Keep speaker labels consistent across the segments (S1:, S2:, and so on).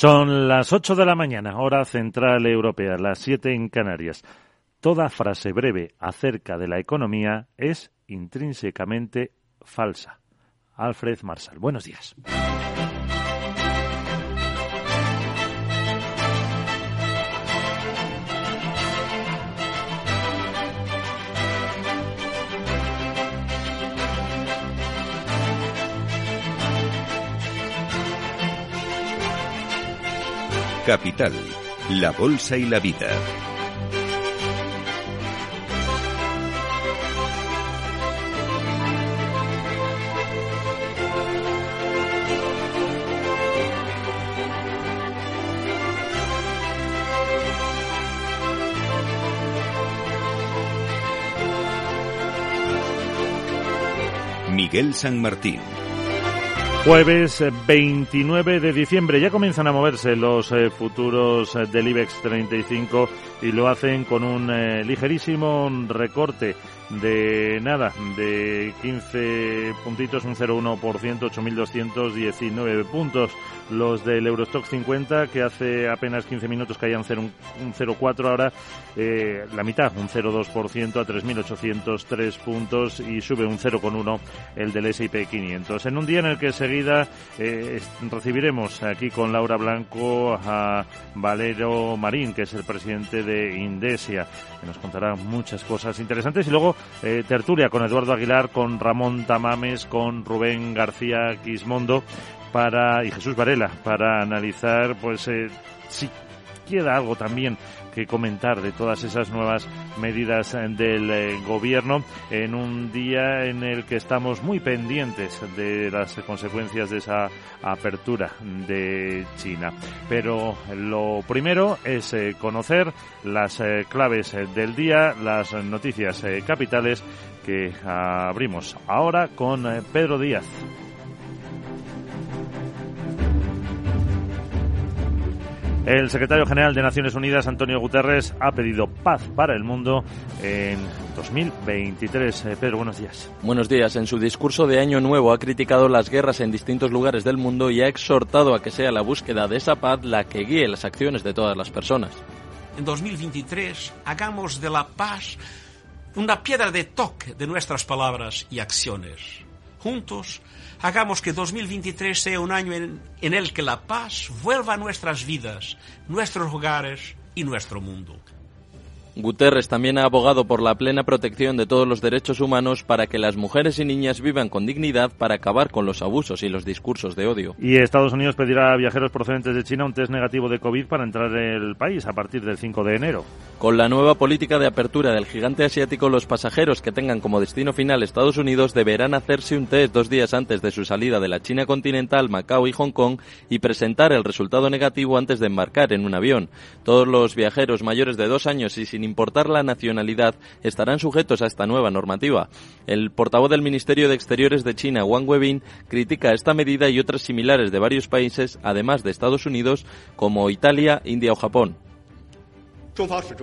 S1: Son las 8 de la mañana, hora central europea, las 7 en Canarias. Toda frase breve acerca de la economía es intrínsecamente falsa. Alfred Marsal, buenos días.
S2: Capital, la Bolsa y la Vida. Miguel San Martín.
S1: Jueves 29 de diciembre. Ya comienzan a moverse los eh, futuros eh, del IBEX 35 y lo hacen con un eh, ligerísimo recorte de nada, de 15 puntitos, un 0,1%, 8.219 puntos. Los del Eurostock 50, que hace apenas 15 minutos caían un 0,4, ahora eh, la mitad, un 0,2% a 3.803 puntos y sube un 0,1 el del S&P 500. En un día en el que enseguida eh, recibiremos aquí con Laura Blanco a Valero Marín, que es el presidente de Indesia, que nos contará muchas cosas interesantes. Y luego eh, tertulia con Eduardo Aguilar, con Ramón Tamames, con Rubén García Quismondo para, y Jesús Varela para analizar pues eh, si queda algo también que comentar de todas esas nuevas medidas del eh, gobierno en un día en el que estamos muy pendientes de las consecuencias de esa apertura de China. Pero lo primero es eh, conocer las eh, claves del día, las noticias capitales que abrimos ahora con Pedro Díaz. El secretario general de Naciones Unidas, Antonio Guterres, ha pedido paz para el mundo en 2023. Eh, Pedro, buenos días.
S3: Buenos días. En su discurso de Año Nuevo ha criticado las guerras en distintos lugares del mundo y ha exhortado a que sea la búsqueda de esa paz la que guíe las acciones de todas las personas.
S4: En 2023 hagamos de la paz una piedra de toque de nuestras palabras y acciones. Juntos hagamos que 2023 sea un año en, el que la paz vuelva a nuestras vidas, nuestros hogares y nuestro mundo.
S3: Guterres también ha abogado por la plena protección de todos los derechos humanos para que las mujeres y niñas vivan con dignidad para acabar con los abusos y los discursos de odio.
S1: Y Estados Unidos pedirá a viajeros procedentes de China un test negativo de COVID para entrar en el país a partir del 5 de enero.
S3: Con la nueva política de apertura del gigante asiático, los pasajeros que tengan como destino final Estados Unidos deberán hacerse un test dos días antes de su salida de la China continental, Macao y Hong Kong y presentar el resultado negativo antes de embarcar en un avión. Todos los viajeros mayores de dos años y sin importar la nacionalidad, estarán sujetos a esta nueva normativa. El portavoz del Ministerio de Exteriores de China, Wang Webin, critica esta medida y otras similares de varios países, además de Estados Unidos, como Italia, India o Japón.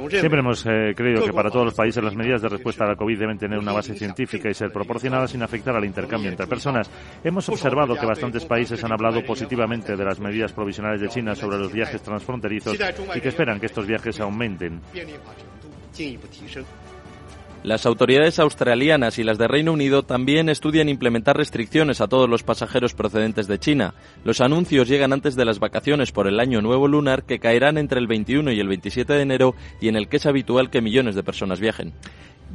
S1: Siempre hemos eh, creído que para todos los países las medidas de respuesta a la COVID deben tener una base científica y ser proporcionadas sin afectar al intercambio entre personas. Hemos observado que bastantes países han hablado positivamente de las medidas provisionales de China sobre los viajes transfronterizos y que esperan que estos viajes aumenten.
S3: Las autoridades australianas y las de Reino Unido también estudian implementar restricciones a todos los pasajeros procedentes de China. Los anuncios llegan antes de las vacaciones por el año nuevo lunar que caerán entre el 21 y el 27 de enero y en el que es habitual que millones de personas viajen.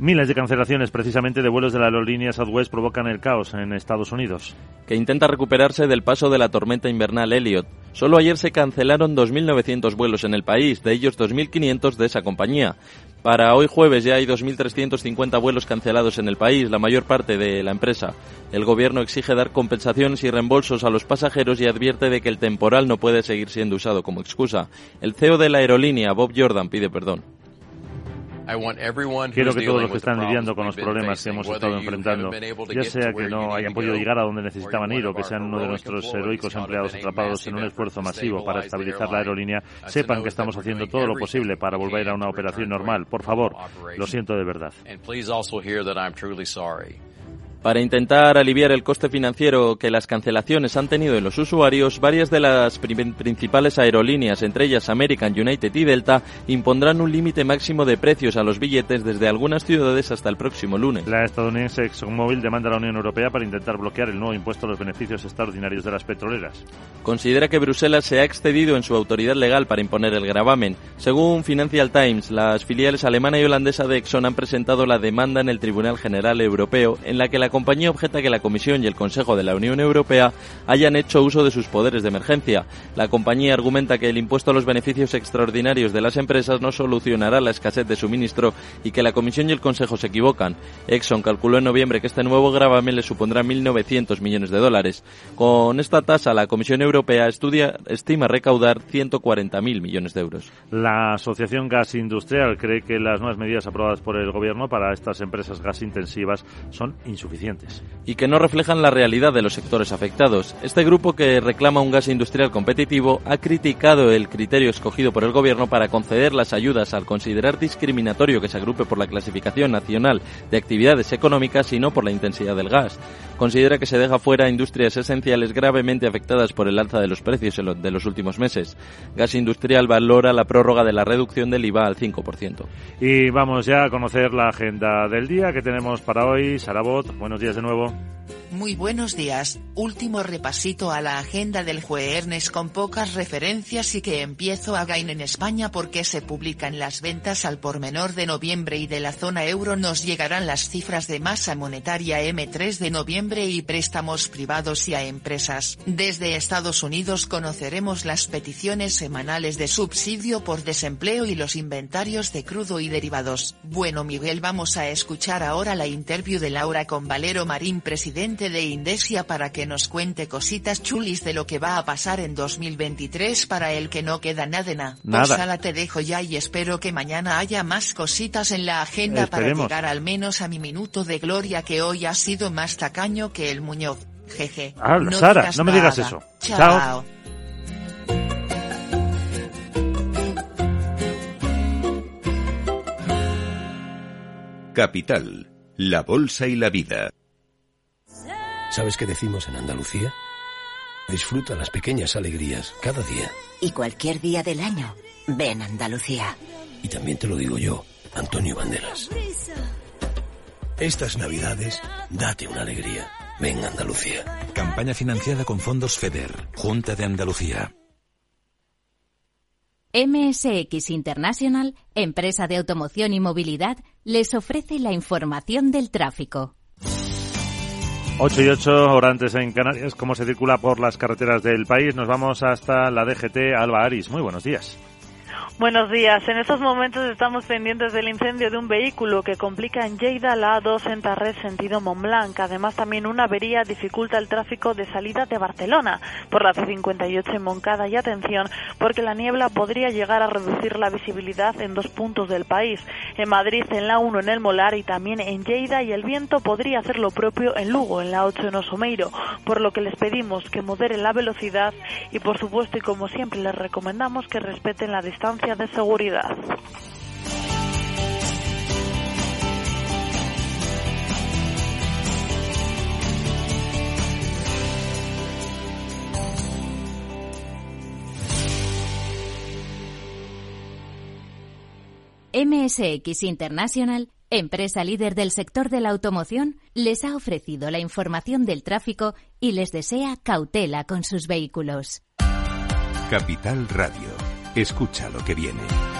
S1: Miles de cancelaciones precisamente de vuelos de la aerolínea Southwest provocan el caos en Estados Unidos.
S3: Que intenta recuperarse del paso de la tormenta invernal Elliot. Solo ayer se cancelaron 2.900 vuelos en el país, de ellos 2.500 de esa compañía. Para hoy jueves ya hay 2.350 vuelos cancelados en el país, la mayor parte de la empresa. El gobierno exige dar compensaciones y reembolsos a los pasajeros y advierte de que el temporal no puede seguir siendo usado como excusa. El CEO de la aerolínea, Bob Jordan, pide perdón.
S1: Quiero que todos los que están lidiando con los problemas que hemos estado enfrentando, ya sea que no hayan podido llegar a donde necesitaban ir o que sean uno de nuestros heroicos empleados atrapados en un esfuerzo masivo para estabilizar la aerolínea, sepan que estamos haciendo todo lo posible para volver a una operación normal. Por favor, lo siento de verdad.
S3: Para intentar aliviar el coste financiero que las cancelaciones han tenido en los usuarios, varias de las principales aerolíneas, entre ellas American, United y Delta, impondrán un límite máximo de precios a los billetes desde algunas ciudades hasta el próximo lunes.
S1: La estadounidense ExxonMobil demanda a la Unión Europea para intentar bloquear el nuevo impuesto a los beneficios extraordinarios de las petroleras.
S3: Considera que Bruselas se ha excedido en su autoridad legal para imponer el gravamen. Según Financial Times, las filiales alemana y holandesa de Exxon han presentado la demanda en el Tribunal General Europeo en la que la compañía objeta que la Comisión y el Consejo de la Unión Europea hayan hecho uso de sus poderes de emergencia. La compañía argumenta que el impuesto a los beneficios extraordinarios de las empresas no solucionará la escasez de suministro y que la Comisión y el Consejo se equivocan. Exxon calculó en noviembre que este nuevo gravamen le supondrá 1.900 millones de dólares. Con esta tasa, la Comisión Europea estudia, estima recaudar 140.000 millones de euros.
S1: La Asociación Gas Industrial cree que las nuevas medidas aprobadas por el Gobierno para estas empresas gas intensivas son insuficientes.
S3: Y que no reflejan la realidad de los sectores afectados. Este grupo, que reclama un gas industrial competitivo, ha criticado el criterio escogido por el Gobierno para conceder las ayudas al considerar discriminatorio que se agrupe por la clasificación nacional de actividades económicas y no por la intensidad del gas. Considera que se deja fuera industrias esenciales gravemente afectadas por el alza de los precios de los últimos meses. Gas Industrial valora la prórroga de la reducción del IVA al 5%.
S1: Y vamos ya a conocer la agenda del día que tenemos para hoy. Sarabot, buenos días de nuevo.
S5: Muy buenos días, último repasito a la agenda del jueves con pocas referencias y que empiezo a gain en España porque se publican las ventas al por menor de noviembre y de la zona euro nos llegarán las cifras de masa monetaria M3 de noviembre y préstamos privados y a empresas. Desde Estados Unidos conoceremos las peticiones semanales de subsidio por desempleo y los inventarios de crudo y derivados. Bueno Miguel vamos a escuchar ahora la interview de Laura con Valero Marín presidente de Indesia para que nos cuente cositas chulis de lo que va a pasar en 2023 para el que no queda nada.
S1: Nada.
S5: Pues sala te dejo ya y espero que mañana haya más cositas en la agenda para llegar al menos a mi minuto de gloria que hoy ha sido más tacaño que el Muñoz. Jeje.
S1: Ah, Sara,
S5: digas
S1: no me digas
S5: nada.
S1: eso.
S5: Chao.
S1: Chao.
S2: Capital, la Bolsa y la Vida.
S6: ¿Sabes qué decimos en Andalucía? Disfruta las pequeñas alegrías cada día.
S7: Y cualquier día del año, ven Andalucía.
S6: Y también te lo digo yo, Antonio Banderas. Estas navidades, date una alegría. Ven Andalucía.
S8: Campaña financiada con fondos FEDER, Junta de Andalucía.
S9: MSX International, empresa de automoción y movilidad, les ofrece la información del tráfico.
S1: 8 y 8, hora antes en Canarias, cómo se circula por las carreteras del país. Nos vamos hasta la DGT Alba Aris. Muy buenos días.
S10: Buenos días. En estos momentos estamos pendientes del incendio de un vehículo que complica en Lleida la A2 en Tarrés sentido Montblanc. Además, también una avería dificulta el tráfico de salida de Barcelona por la C58 en Moncada. Y atención, porque la niebla podría llegar a reducir la visibilidad en dos puntos del país. En Madrid, en la 1 en el Molar y también en Lleida. Y el viento podría hacer lo propio en Lugo, en la 8 en Osomeiro. Por lo que les pedimos que moderen la velocidad y, por supuesto, y como siempre, les recomendamos que respeten la distancia de seguridad.
S9: MSX International, empresa líder del sector de la automoción, les ha ofrecido la información del tráfico y les desea cautela con sus vehículos.
S2: Capital Radio. Escucha lo que viene.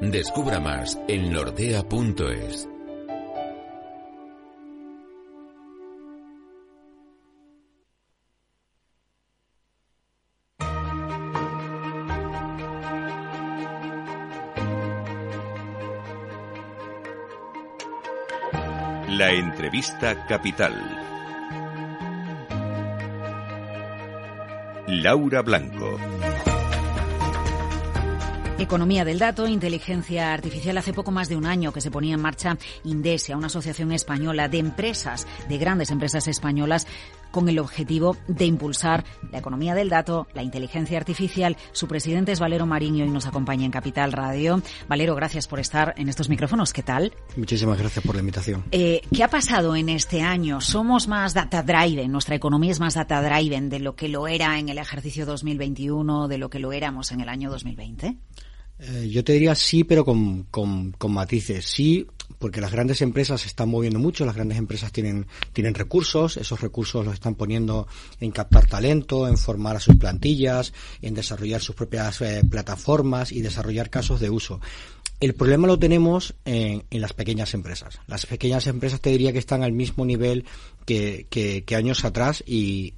S8: Descubra más en nordea.es.
S2: La entrevista capital. Laura Blanco.
S11: Economía del dato, inteligencia artificial. Hace poco más de un año que se ponía en marcha Indesia, una asociación española de empresas, de grandes empresas españolas, con el objetivo de impulsar la economía del dato, la inteligencia artificial. Su presidente es Valero Mariño y nos acompaña en Capital Radio. Valero, gracias por estar en estos micrófonos. ¿Qué tal?
S12: Muchísimas gracias por la invitación.
S11: Eh, ¿Qué ha pasado en este año? ¿Somos más data driven? ¿Nuestra economía es más data driven de lo que lo era en el ejercicio 2021, de lo que lo éramos en el año 2020?
S12: Eh, yo te diría sí, pero con, con, con, matices. Sí, porque las grandes empresas se están moviendo mucho, las grandes empresas tienen, tienen recursos, esos recursos los están poniendo en captar talento, en formar a sus plantillas, en desarrollar sus propias eh, plataformas y desarrollar casos de uso. El problema lo tenemos en, las pequeñas empresas. Las pequeñas empresas te diría que están al mismo nivel que, que, que años atrás y,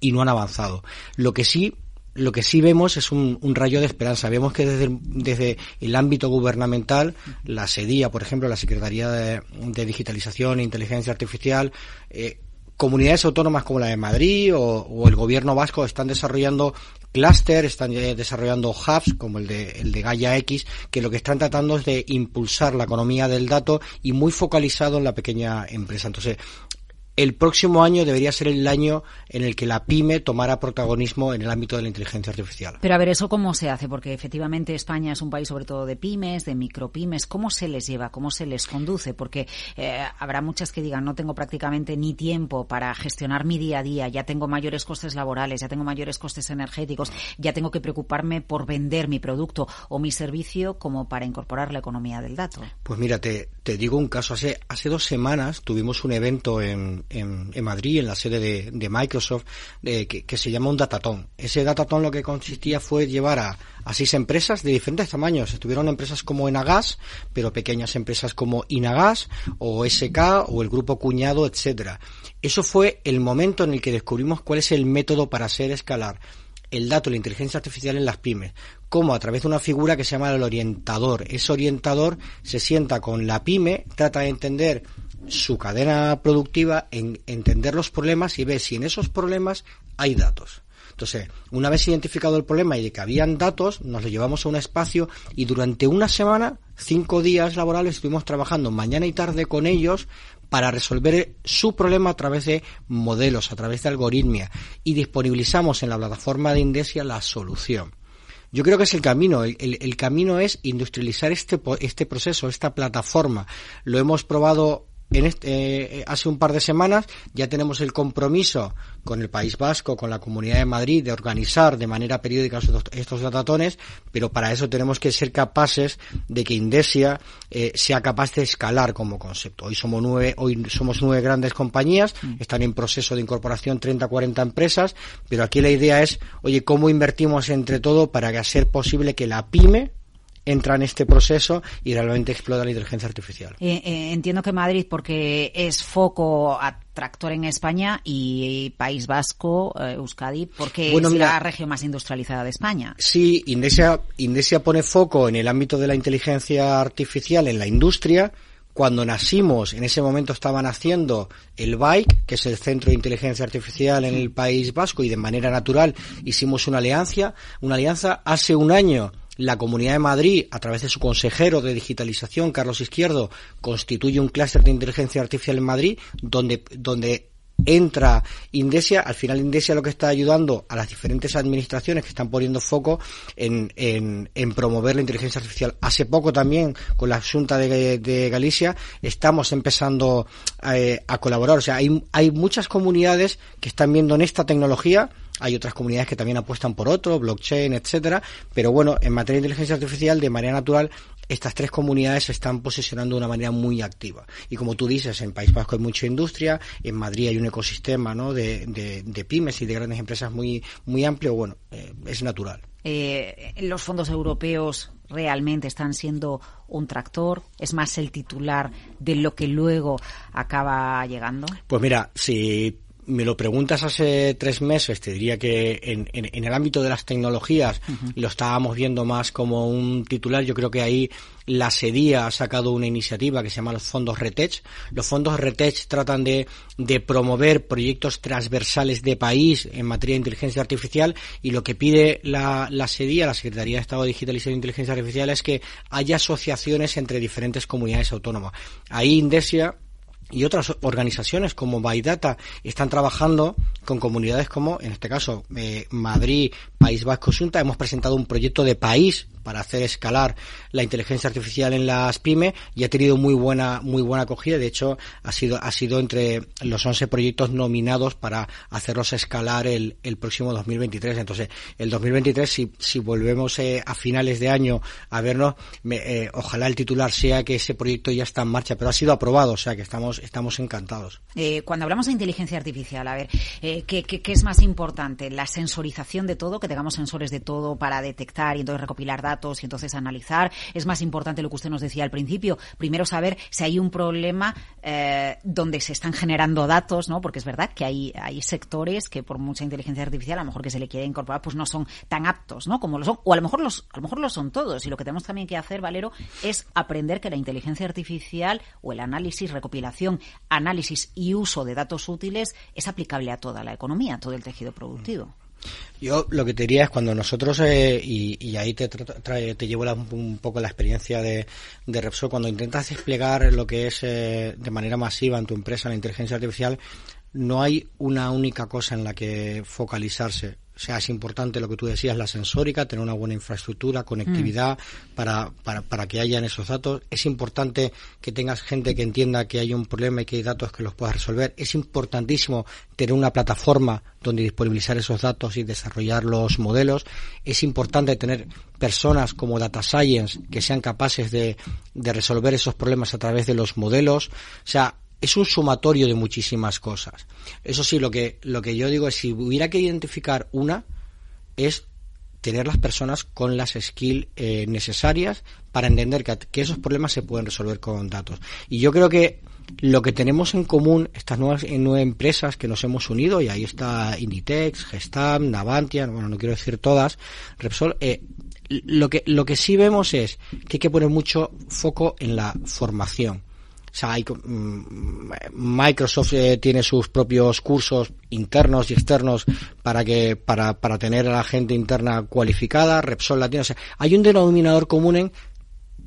S12: y no han avanzado. Lo que sí lo que sí vemos es un, rayo de esperanza. Vemos que desde, desde el ámbito gubernamental, la SEDIA, por ejemplo, la Secretaría de, Digitalización e Inteligencia Artificial, eh, comunidades autónomas como la de Madrid o, el gobierno vasco están desarrollando clúster, están desarrollando hubs como el de, el de Gaia X, que lo que están tratando es de impulsar la economía del dato y muy focalizado en la pequeña empresa. Entonces, el próximo año debería ser el año en el que la pyme tomara protagonismo en el ámbito de la inteligencia artificial.
S11: Pero a ver, ¿eso cómo se hace? Porque efectivamente España es un país sobre todo de pymes, de micropymes. ¿Cómo se les lleva? ¿Cómo se les conduce? Porque eh, habrá muchas que digan, no tengo prácticamente ni tiempo para gestionar mi día a día, ya tengo mayores costes laborales, ya tengo mayores costes energéticos, ya tengo que preocuparme por vender mi producto o mi servicio como para incorporar la economía del dato.
S12: Pues mira, te, te digo un caso. Hace, hace dos semanas tuvimos un evento en en, Madrid, en la sede de, de Microsoft, que, que, se llama un datatón. Ese datatón lo que consistía fue llevar a, a seis empresas de diferentes tamaños. Estuvieron empresas como Enagas, pero pequeñas empresas como Inagas o SK o el Grupo Cuñado, etcétera. Eso fue el momento en el que descubrimos cuál es el método para hacer escalar el dato, la inteligencia artificial en las pymes, como a través de una figura que se llama el orientador. Ese orientador se sienta con la pyme, trata de entender su cadena productiva, en entender los problemas y ver si en esos problemas hay datos. Entonces, una vez identificado el problema y de que habían datos, nos lo llevamos a un espacio y durante una semana, cinco días laborales, estuvimos trabajando mañana y tarde con ellos para resolver su problema a través de modelos, a través de algoritmia y disponibilizamos en la plataforma de Indesia la solución. Yo creo que es el camino. El, el, el camino es industrializar este, este proceso, esta plataforma. Lo hemos probado en este, eh, hace un par de semanas ya tenemos el compromiso con el País Vasco, con la Comunidad de Madrid, de organizar de manera periódica estos, estos datatones, pero para eso tenemos que ser capaces de que Indesia eh, sea capaz de escalar como concepto. Hoy somos nueve, hoy somos nueve grandes compañías, mm. están en proceso de incorporación 30, 40 empresas, pero aquí la idea es, oye, ¿cómo invertimos entre todo para hacer posible que la pyme entra en este proceso y realmente explota la inteligencia artificial.
S11: Eh, eh, entiendo que Madrid, porque es foco atractor en España y País Vasco, eh, Euskadi, porque bueno, es mira, la región más industrializada de España.
S12: Sí, Indesia, Indesia pone foco en el ámbito de la inteligencia artificial en la industria. Cuando nacimos, en ese momento estaban haciendo el BIKE, que es el Centro de Inteligencia Artificial en el País Vasco, y de manera natural hicimos una alianza. Una alianza hace un año la Comunidad de Madrid, a través de su consejero de digitalización, Carlos Izquierdo, constituye un clúster de inteligencia artificial en Madrid, donde, donde entra Indesia, al final Indesia lo que está ayudando a las diferentes administraciones que están poniendo foco en, en, promover la inteligencia artificial. Hace poco también con la Junta de, de Galicia estamos empezando eh, a colaborar. O sea, hay, hay muchas comunidades que están viendo en esta tecnología hay otras comunidades que también apuestan por otro, blockchain, etcétera, pero bueno, en materia de inteligencia artificial de manera natural estas tres comunidades se están posicionando de una manera muy activa. Y como tú dices, en País Vasco hay mucha industria, en Madrid hay un ecosistema ¿no? de, de, pymes y de grandes empresas muy, muy amplio, bueno, eh, es natural.
S11: Eh, los fondos europeos realmente están siendo un tractor? ¿Es más el titular de lo que luego acaba llegando?
S12: Pues mira, si me lo preguntas hace tres meses, te diría que en, en, el ámbito de las tecnologías lo estábamos viendo más como un titular. Yo creo que ahí la SEDIA ha sacado una iniciativa que se llama los fondos RETECH. Los fondos RETECH tratan de, de promover proyectos transversales de país en materia de inteligencia artificial y lo que pide la, la SEDIA, la Secretaría de Estado de Digitalización e Inteligencia Artificial, es que haya asociaciones entre diferentes comunidades autónomas. Ahí Indesia y otras organizaciones como Baidata están trabajando con comunidades como, en este caso, eh, Madrid, País Vasco, Junta. Hemos presentado un proyecto de país para hacer escalar la inteligencia artificial en las pymes y ha tenido muy buena muy buena acogida. De hecho ha sido ha sido entre los 11 proyectos nominados para hacerlos escalar el, el próximo 2023 entonces el 2023 si, si volvemos eh, a finales de año a vernos eh, ojalá el titular sea que ese proyecto ya está en marcha pero ha sido aprobado o sea que estamos estamos encantados.
S11: Eh, cuando hablamos de inteligencia artificial a ver ¿qué, qué, qué es más importante la sensorización de todo que tengamos sensores de todo para detectar y entonces recopilar datos y entonces analizar. Es más importante lo que usted nos decía al principio. Primero saber si hay un problema eh, donde se están generando datos, ¿no? Porque es verdad que hay, hay sectores que por mucha inteligencia artificial, a lo mejor que se le quiere incorporar, pues no son tan aptos, ¿no? Como lo son. O a lo mejor los, a lo mejor lo son todos. Y lo que tenemos también que hacer, Valero, es aprender que la inteligencia artificial o el análisis, recopilación, análisis y uso de datos útiles es aplicable a toda la economía, a todo el tejido productivo.
S12: Yo lo que te diría es cuando nosotros, eh, y, ahí te, te llevo un poco la experiencia de, de Repsol, cuando intentas desplegar lo que es eh, de manera masiva en tu empresa la inteligencia artificial, no hay una única cosa en la que focalizarse. O sea, es importante lo que tú decías, la sensórica, tener una buena infraestructura, conectividad mm. para, para, para que hayan esos datos. Es importante que tengas gente que entienda que hay un problema y que hay datos que los puedas resolver. Es importantísimo tener una plataforma donde disponibilizar esos datos y desarrollar los modelos. Es importante tener personas como Data Science que sean capaces de, de resolver esos problemas a través de los modelos. O sea, es un sumatorio de muchísimas cosas. Eso sí, lo que, lo que yo digo es si hubiera que identificar una, es tener las personas con las skills eh, necesarias para entender que, esos problemas se pueden resolver con datos. Y yo creo que lo que tenemos en común, estas nuevas, nueve empresas que nos hemos unido, y ahí está Inditex, Gestam, Navantia, bueno, no quiero decir todas, Repsol, eh, lo que, lo que sí vemos es que hay que poner mucho foco en la formación. O sea, mm, Microsoft eh, tiene sus propios cursos internos y externos para que para, para tener a la gente interna cualificada. Repsol la tiene. O sea, hay un denominador común en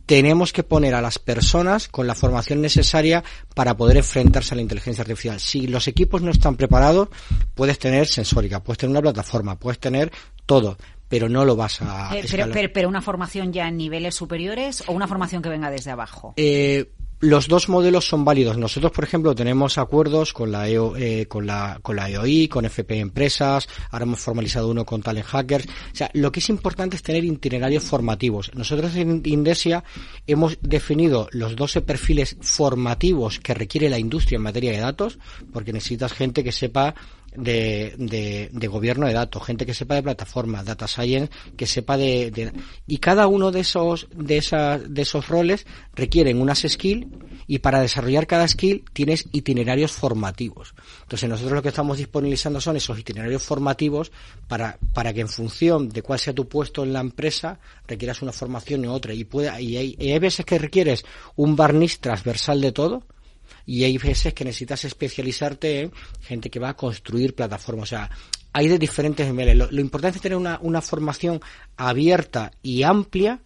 S12: tenemos que poner a las personas con la formación necesaria para poder enfrentarse a la inteligencia artificial. Si los equipos no están preparados, puedes tener sensórica, puedes tener una plataforma, puedes tener todo, pero no lo vas a.
S11: Eh, pero, pero, una formación ya en niveles superiores o una formación que venga desde abajo.
S12: Eh, los dos modelos son válidos. Nosotros, por ejemplo, tenemos acuerdos con la, EO, eh, con la, EOI, con FP Empresas, ahora hemos formalizado uno con Talent Hackers. O sea, lo que es importante es tener itinerarios formativos. Nosotros en Indesia hemos definido los 12 perfiles formativos que requiere la industria en materia de datos, porque necesitas gente que sepa de, de, gobierno de datos, gente que sepa de plataforma, data science, que sepa de, y cada uno de esos de esas de esos roles requieren unas skills y para desarrollar cada skill tienes itinerarios formativos. Entonces nosotros lo que estamos disponibilizando son esos itinerarios formativos para para que en función de cuál sea tu puesto en la empresa requieras una formación u otra y puede y hay, y hay veces que requieres un barniz transversal de todo y hay veces que necesitas especializarte en gente que va a construir plataformas. O sea, hay de diferentes niveles. Lo, importante es tener una, una formación abierta y amplia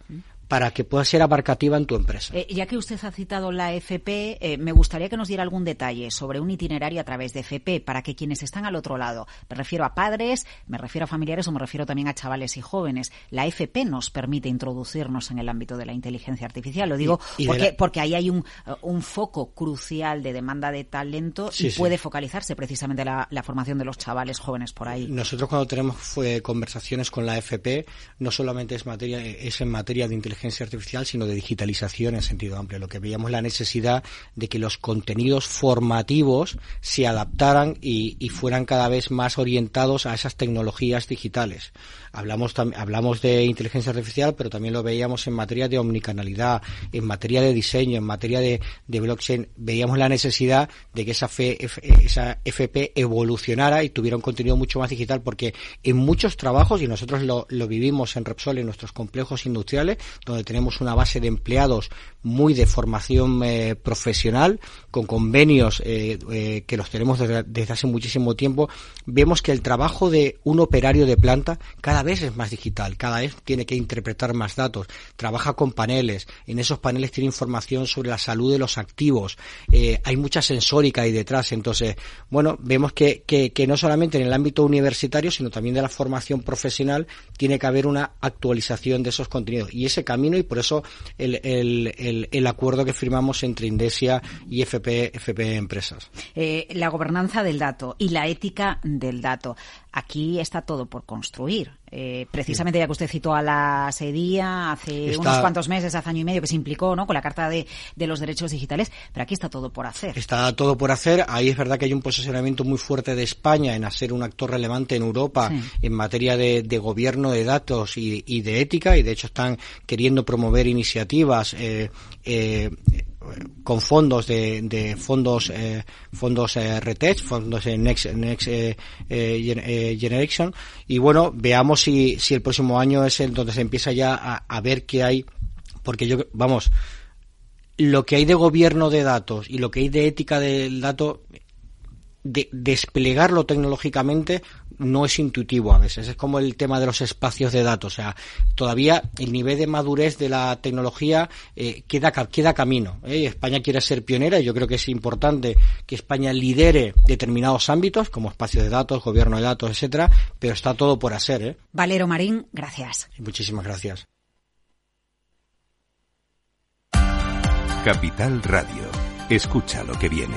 S12: para que pueda ser abarcativa en tu empresa.
S11: Eh, ya que usted ha citado la FP, eh, me gustaría que nos diera algún detalle sobre un itinerario a través de FP para que quienes están al otro lado, me refiero a padres, me refiero a familiares o me refiero también a chavales y jóvenes, la FP nos permite introducirnos en el ámbito de la inteligencia artificial. Lo digo porque, porque ahí hay un, un, foco crucial de demanda de talento y puede focalizarse precisamente la, la, formación de los chavales jóvenes por ahí.
S12: Nosotros cuando tenemos fue, conversaciones con la FP, no solamente es, materia, es en materia de inteligencia artificial, sino de digitalización en sentido amplio. Lo que veíamos la necesidad de que los contenidos formativos se adaptaran y, y fueran cada vez más orientados a esas tecnologías digitales. Hablamos, hablamos de inteligencia artificial, pero también lo veíamos en materia de omnicanalidad, en materia de diseño, en materia de, blockchain. Veíamos la necesidad de que esa, fe, esa FP evolucionara y tuviera un contenido mucho más digital, porque en muchos trabajos, y nosotros lo, lo vivimos en Repsol, en nuestros complejos industriales, donde tenemos una base de empleados muy de formación eh, profesional, con convenios eh, eh, que los tenemos desde, desde, hace muchísimo tiempo, vemos que el trabajo de un operario de planta cada vez es más digital, cada vez tiene que interpretar más datos, trabaja con paneles, en esos paneles tiene información sobre la salud de los activos, hay mucha sensórica ahí detrás, entonces, bueno, vemos que, que, que no solamente en el ámbito universitario, sino también de la formación profesional, tiene que haber una actualización de esos contenidos y ese camino y por eso el, el, el, el acuerdo que firmamos entre Indesia y FP, FP Empresas.
S11: Eh, la gobernanza del dato y la ética del dato. Aquí está todo por construir. Eh, precisamente ya que usted citó a la SEDIA hace unos cuantos meses, hace año y medio, que se implicó ¿no? con la Carta de, de, los Derechos Digitales, pero aquí está todo por hacer.
S12: Está todo por hacer. Ahí es verdad que hay un posicionamiento muy fuerte de España en hacer un actor relevante en Europa sí. en materia de, de, gobierno de datos y, y, de ética, y de hecho están queriendo promover iniciativas eh, eh, con fondos de, de fondos eh, fondos eh, Retech, fondos de Next, Next eh, eh, Generation. Y bueno veamos si, si el próximo año es el donde se empieza ya a, a ver qué hay porque yo vamos lo que hay de gobierno de datos y lo que hay de ética del dato de desplegarlo tecnológicamente no es intuitivo a veces. Es como el tema de los espacios de datos. O sea, todavía el nivel de madurez de la tecnología eh, queda, queda camino. ¿eh? España quiere ser pionera y yo creo que es importante que España lidere determinados ámbitos, como espacios de datos, gobierno de datos, etcétera, pero está todo por hacer. ¿eh?
S11: Valero Marín, gracias.
S12: Muchísimas gracias.
S2: Capital Radio. Escucha lo que viene.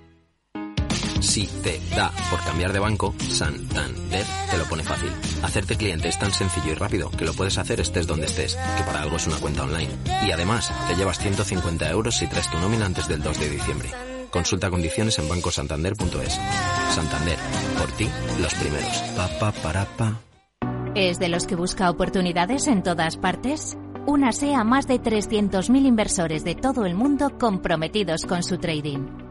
S13: Si te da por cambiar de banco, Santander te lo pone fácil. Hacerte cliente es tan sencillo y rápido que lo puedes hacer estés donde estés, que para algo es una cuenta online. Y además, te llevas 150 euros si traes tu nómina antes del 2 de diciembre. Consulta condiciones en bancosantander.es. Santander, por ti, los primeros. Pa, pa, para, pa.
S9: ¿Es de los que busca oportunidades en todas partes? Únase a más de 300.000 inversores de todo el mundo comprometidos con su trading.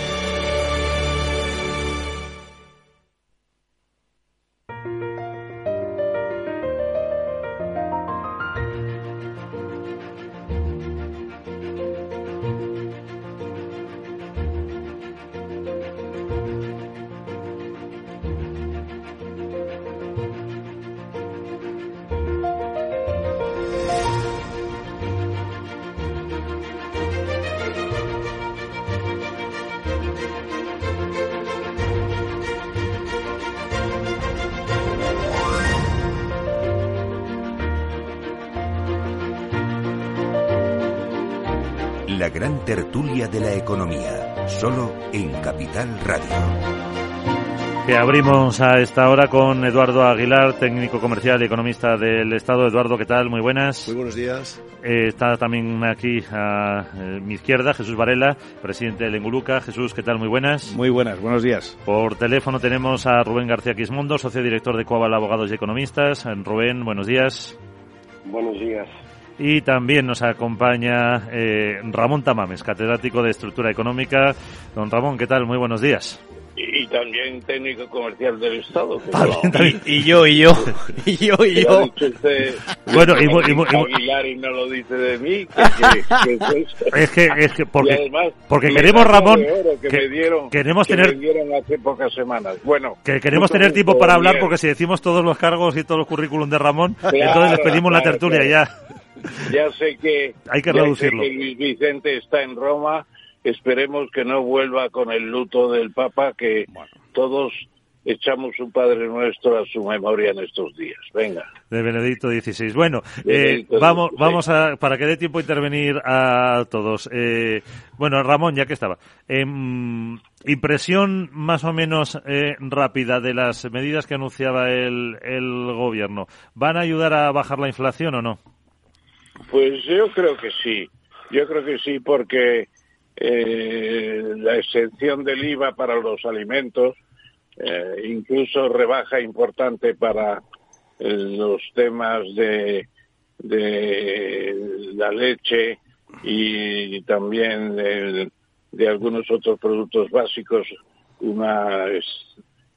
S2: Capital Radio.
S1: Que abrimos a esta hora con Eduardo Aguilar, técnico comercial y economista del Estado. Eduardo, ¿qué tal? Muy buenas.
S14: Muy buenos días.
S1: Eh, está también aquí a eh, mi izquierda Jesús Varela, presidente del Enguluca. Jesús, ¿qué tal? Muy buenas.
S14: Muy buenas, buenos días.
S1: Por teléfono tenemos a Rubén García Quismondo, socio director de Coabal Abogados y Economistas. Rubén, buenos días.
S15: Buenos días.
S1: Y también nos acompaña eh, Ramón Tamames, catedrático de Estructura Económica. Don Ramón, ¿qué tal? Muy buenos días.
S15: Y, y también técnico comercial del Estado. que
S1: También,
S15: no.
S1: también.
S14: Y yo, y yo, y yo, y yo.
S1: Bueno, y
S15: Aguilar y no lo dice de mí. Que, que- que es
S1: que, es que porque,
S15: además,
S1: porque queremos, Ramón,
S15: que, me dieron,
S1: queremos
S15: que
S1: tener-
S15: me dieron hace pocas semanas. Bueno,
S1: que queremos tener tiempo para hablar
S15: bien.
S1: porque si decimos todos los cargos y todos los currículum de Ramón,
S15: Claro,
S1: entonces les pedimos la tertulia
S15: claro.
S1: ya.
S15: Ya sé que,
S1: Hay que reducirlo.
S15: sé que Luis Vicente está en Roma. Esperemos que no vuelva con el luto del Papa, que todos echamos un Padre Nuestro a su memoria en estos días. Venga.
S1: De Benedicto XVI. Bueno,
S15: Benedicto
S1: eh, vamos, vamos a, para que dé tiempo a intervenir a todos. Eh, bueno, Ramón, ya que estaba. Em, impresión más o menos eh, rápida de las medidas que anunciaba el, el gobierno. ¿Van a ayudar a bajar la inflación o no?
S15: Pues yo creo que sí, yo creo que sí porque eh, la exención del IVA para los alimentos, eh, incluso rebaja importante para eh, los temas de, de la leche y también de, algunos otros productos básicos, una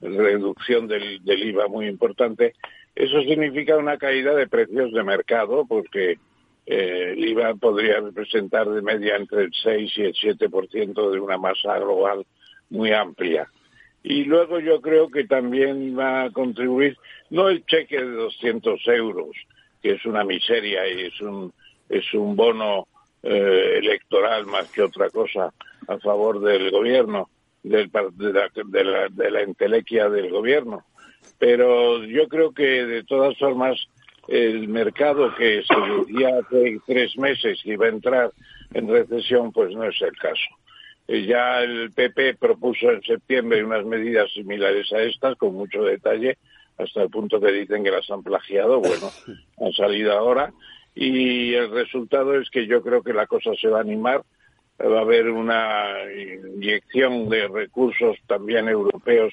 S15: reducción del IVA muy importante. Eso significa una caída de precios de mercado porque eh, IVA podría representar de media entre el 6 y el 7% de una masa global muy amplia. Y luego yo creo que también va a contribuir, no el cheque de 200 euros, que es una miseria y es un, es un bono eh, electoral más que otra cosa a favor del gobierno, del, de, la, de, la, de la entelequia del gobierno. Pero yo creo que de todas formas el mercado que se decía hace tres meses que iba a entrar en recesión, pues no es el caso. Eh, Ya el PP propuso en septiembre unas medidas similares a estas, con mucho detalle, hasta el punto que dicen que las han plagiado. Bueno, han salido ahora. Y el resultado es que yo creo que la cosa se va a animar. Va a haber una inyección de recursos también europeos.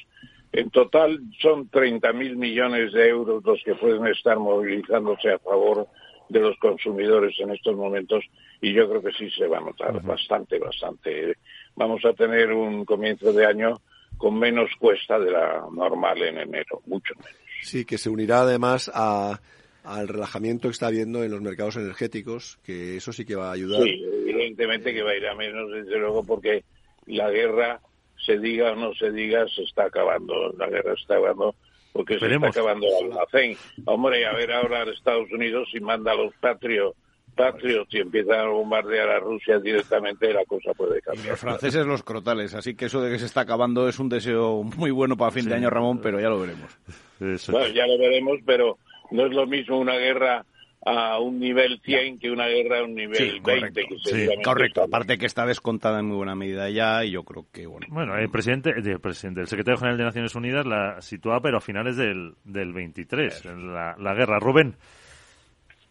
S15: En total son 30.000 millones de euros los que pueden estar movilizándose a favor de los consumidores en estos momentos y yo creo que sí se va a notar bastante, bastante. Vamos a tener un comienzo de año con menos cuesta de la normal en enero, mucho menos.
S14: Sí, que se unirá además a, al relajamiento que está habiendo en los mercados energéticos, que eso sí que va a ayudar.
S15: Sí, evidentemente que va a ir a menos, desde luego, porque la guerra, se diga o no se diga, se está acabando. La guerra se está acabando porque
S1: Esperemos.
S15: se está acabando el almacén. Hombre, a ver ahora Estados Unidos si manda a los patrios patriots y empiezan a bombardear a Rusia directamente, la cosa puede cambiar.
S16: Los franceses los crotales, así que eso de que se está acabando es un deseo muy bueno para fin de año, Ramón, pero ya lo veremos.
S15: Bueno, ya lo veremos, pero no es lo mismo una guerra a un nivel 100 que una guerra a un nivel 20. Que seguramente
S16: correcto. Aparte que está descontada en muy buena medida ya y yo creo que, bueno.
S1: Bueno, el presidente, el presidente, el secretario general de Naciones Unidas la situaba, pero a finales del, del 23, en la, la guerra. Rubén.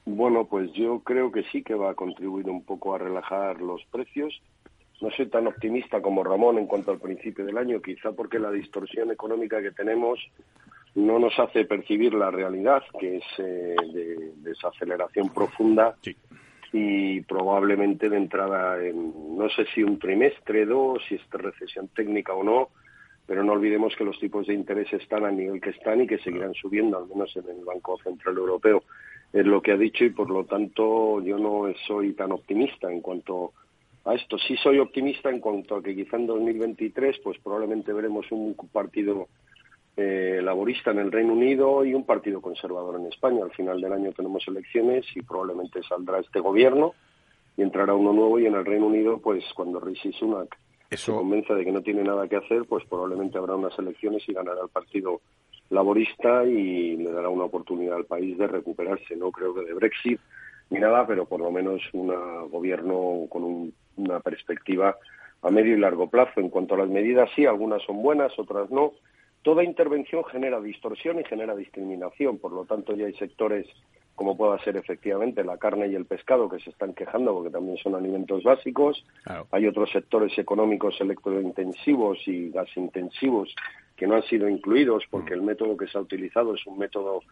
S17: Bueno, pues yo creo que sí que va a contribuir un poco a relajar los precios. no soy tan optimista como Ramón en cuanto al principio del año, quizá porque la distorsión económica que tenemos no nos hace percibir la realidad, que es eh, de desaceleración profunda y probablemente de entrada en, no sé si un trimestre, dos, si es recesión técnica o no, pero no olvidemos que los tipos de interés están al nivel que están y que seguirán subiendo, al menos en el Banco Central Europeo. Es lo que ha dicho y por lo tanto yo no soy tan optimista en cuanto a esto. Sí soy optimista en cuanto a que quizá en 2023 pues probablemente veremos un partido eh, laborista en el Reino Unido y un partido conservador en España. Al final del año tenemos elecciones y probablemente saldrá este gobierno y entrará uno nuevo y en el Reino Unido pues cuando Rishi Sunak se convenza de que no tiene nada que hacer pues probablemente habrá unas elecciones y ganará el partido laborista y le dará una oportunidad al país de recuperarse. No creo que de Brexit ni nada, pero por lo menos un gobierno con una perspectiva a medio y largo plazo. En cuanto a las medidas, sí, algunas son buenas, otras no. Toda intervención genera distorsión y genera discriminación. Por lo tanto, ya hay sectores como pueda ser efectivamente la carne y el pescado que se están quejando porque también son alimentos básicos. Hay otros sectores económicos electrointensivos y gasintensivos que no han sido incluidos porque mm. el método que se ha utilizado es un método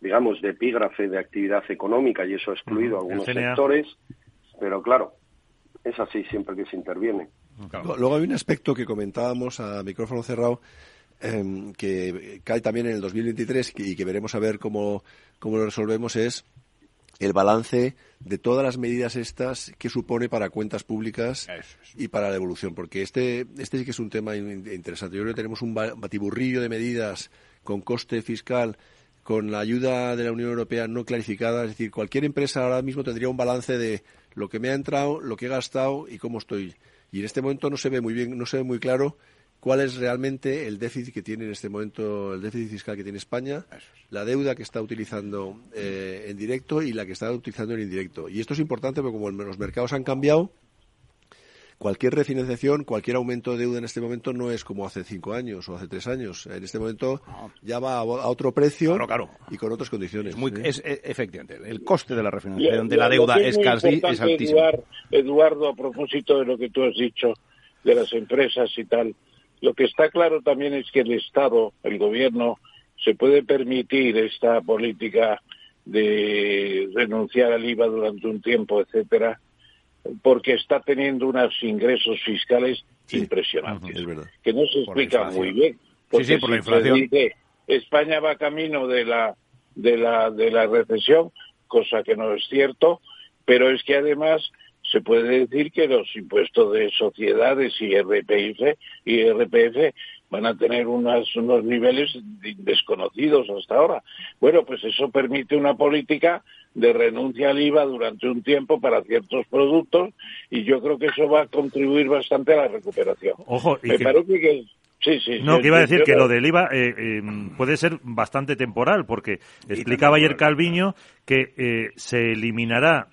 S17: digamos, de epígrafe de actividad económica y eso ha excluido algunos sectores, pero claro, es así siempre que se interviene.
S14: Luego hay un aspecto que comentábamos a micrófono cerrado em, que cae también en el 2023 y que veremos a ver cómo, cómo lo resolvemos es el balance de todas las medidas estas que supone para cuentas públicas y para la evolución, porque este, este sí que es un tema interesante. Yo creo que tenemos un batiburrillo de medidas con coste fiscal con la ayuda de la Unión Europea no clarificada, es decir, cualquier empresa ahora mismo tendría un balance de lo que me ha entrado, lo que he gastado y cómo estoy. Y en este momento no se ve muy bien, no se ve muy claro cuál es realmente el déficit que tiene en este momento, el déficit fiscal que tiene España, la deuda que está utilizando eh, en directo y la que está utilizando en indirecto. Y esto es importante porque como los mercados han cambiado, cualquier refinanciación, cualquier aumento de deuda en este momento no es como hace cinco años o hace tres años. En este momento ya va a, otro precio y con otras condiciones.
S16: Es, e, efectivamente, el coste de la refinanciación de la deuda es casi es altísimo.
S15: Eduardo, a propósito de lo que tú has dicho de las empresas y tal, lo que está claro también es que el Estado, el gobierno, se puede permitir esta política de renunciar al IVA durante un tiempo, etcétera, porque está teniendo unos ingresos fiscales impresionantes, que no se explican muy bien.
S16: Porque por la inflación.
S15: España va camino de la, de, la, de la recesión, cosa que no es cierto, pero es que además se puede decir que los impuestos de sociedades y RPF, y RPF van a tener unos niveles desconocidos hasta ahora. Bueno, pues eso permite una política de renuncia al IVA durante un tiempo para ciertos productos y yo creo que eso va a contribuir bastante a la recuperación.
S1: Ojo,
S15: Me parece que Sí, sí.
S1: No, que iba a decir que lo del IVA eh, eh, puede ser bastante temporal, porque explicaba ayer Calviño que eh, se eliminará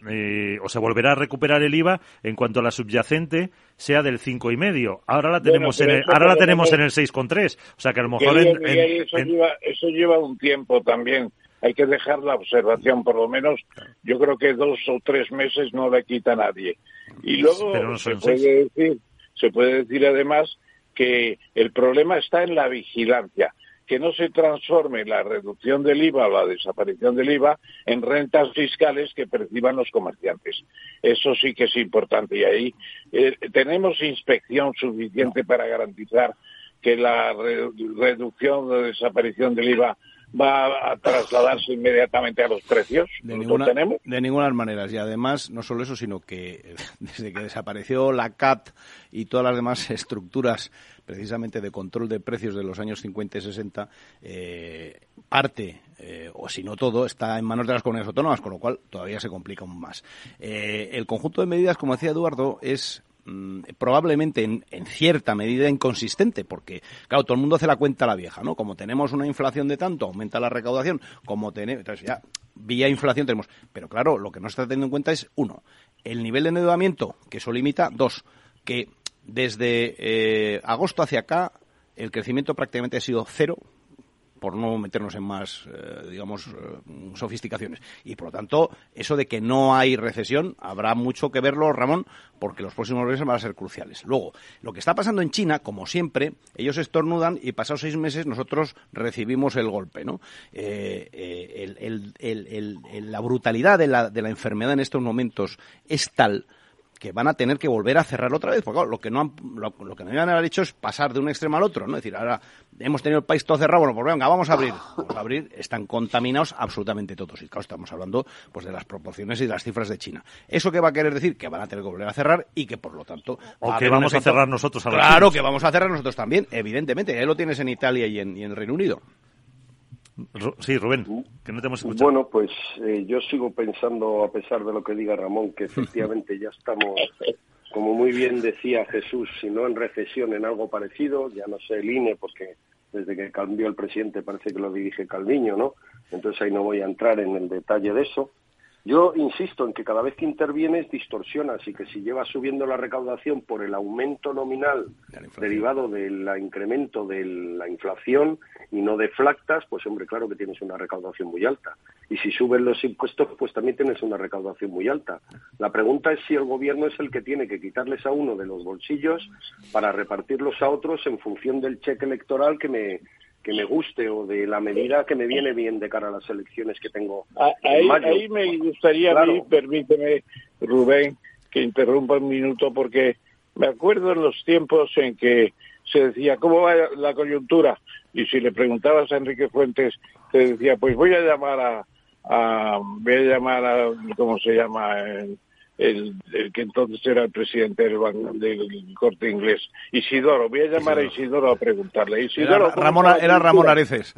S1: o se volverá a recuperar el IVA en cuanto a la subyacente sea del cinco y medio. Ahora la tenemos en el, ahora la tenemos en el 6,3. O sea que a lo mejor
S15: eso, lleva, eso lleva un tiempo también hay que dejar la observación, por lo menos yo creo que dos o tres meses no le quita a nadie. Y luego se puede decir, se puede decir además que el problema está en la vigilancia, que no se transforme la reducción del IVA o la desaparición del IVA en rentas fiscales que perciban los comerciantes. Eso sí que es importante y ahí eh, tenemos inspección suficiente para garantizar que la reducción o desaparición del IVA va a trasladarse inmediatamente a los precios.
S16: De ninguna, de ninguna manera. Y además, no solo eso, sino que desde que desapareció la CAT y todas las demás estructuras precisamente de control de precios de los años 50 y 60, eh, parte, eh, o si no todo, está en manos de las comunidades autónomas, con lo cual todavía se complica aún más. Eh, el conjunto de medidas, como decía Eduardo, es Mm, probablemente en, cierta medida inconsistente, porque, claro, todo el mundo hace la cuenta a la vieja, ¿no? Como tenemos una inflación de tanto, aumenta la recaudación, como tenemos, entonces ya, vía inflación tenemos, pero claro, lo que no está teniendo en cuenta es, uno, el nivel de endeudamiento, que eso limita, dos, que desde eh, agosto hacia acá el crecimiento prácticamente ha sido cero, por no meternos en más, eh, digamos, sofisticaciones. Y por lo tanto, eso de que no hay recesión, habrá mucho que verlo, Ramón, porque los próximos meses van a ser cruciales. Luego, lo que está pasando en China, como siempre, ellos estornudan y pasados seis meses nosotros recibimos el golpe, ¿no? la brutalidad de la, de la enfermedad en estos momentos es tal que van a tener que volver a cerrar otra vez, porque lo que no han, lo, que no iban a haber hecho es pasar de un extremo al otro, ¿no? Es decir, ahora hemos tenido el país todo cerrado, bueno, pues venga, vamos a abrir. Vamos a abrir, están contaminados absolutamente todos. Y claro, estamos hablando pues de las proporciones y de las cifras de China. ¿Eso qué va a querer decir? Que van a tener que volver a cerrar y que por lo tanto...
S1: O que vamos a cerrar nosotros a
S16: Claro que vamos a cerrar nosotros también, evidentemente. Ahí lo tienes en Italia y en, y en el Reino Unido.
S1: Sí, Rubén, que no te hemos escuchado.
S17: Bueno, pues eh, yo sigo pensando, a pesar de lo que diga Ramón, que efectivamente ya estamos, como muy bien decía Jesús, si no en recesión, en algo parecido, ya no sé el INE, porque desde que cambió el presidente parece que lo dirige Calviño, ¿no? Entonces ahí no voy a entrar en el detalle de eso. Yo insisto en que cada vez que intervienes distorsionas y que si llevas subiendo la recaudación por el aumento nominal derivado del incremento de la inflación y no deflactas, pues hombre, claro que tienes una recaudación muy alta. Y si suben los impuestos, pues también tienes una recaudación muy alta. La pregunta es si el gobierno es el que tiene que quitarles a uno de los bolsillos para repartirlos a otros en función del cheque electoral que me que me guste o de la medida que me viene bien de cara a las elecciones que tengo.
S15: Ah, ahí, ahí me gustaría a mí, permíteme, Rubén, que interrumpa un minuto porque me acuerdo en los tiempos en que se decía, ¿cómo va la coyuntura? Y si le preguntabas a Enrique Fuentes, te decía, pues voy a llamar a, a voy a llamar a, ¿cómo se llama? el, que entonces era el presidente del, del, corte inglés, Isidoro. Voy a llamar a Isidoro a preguntarle. Isidoro,
S16: era, Ramón, era Ramón Areces.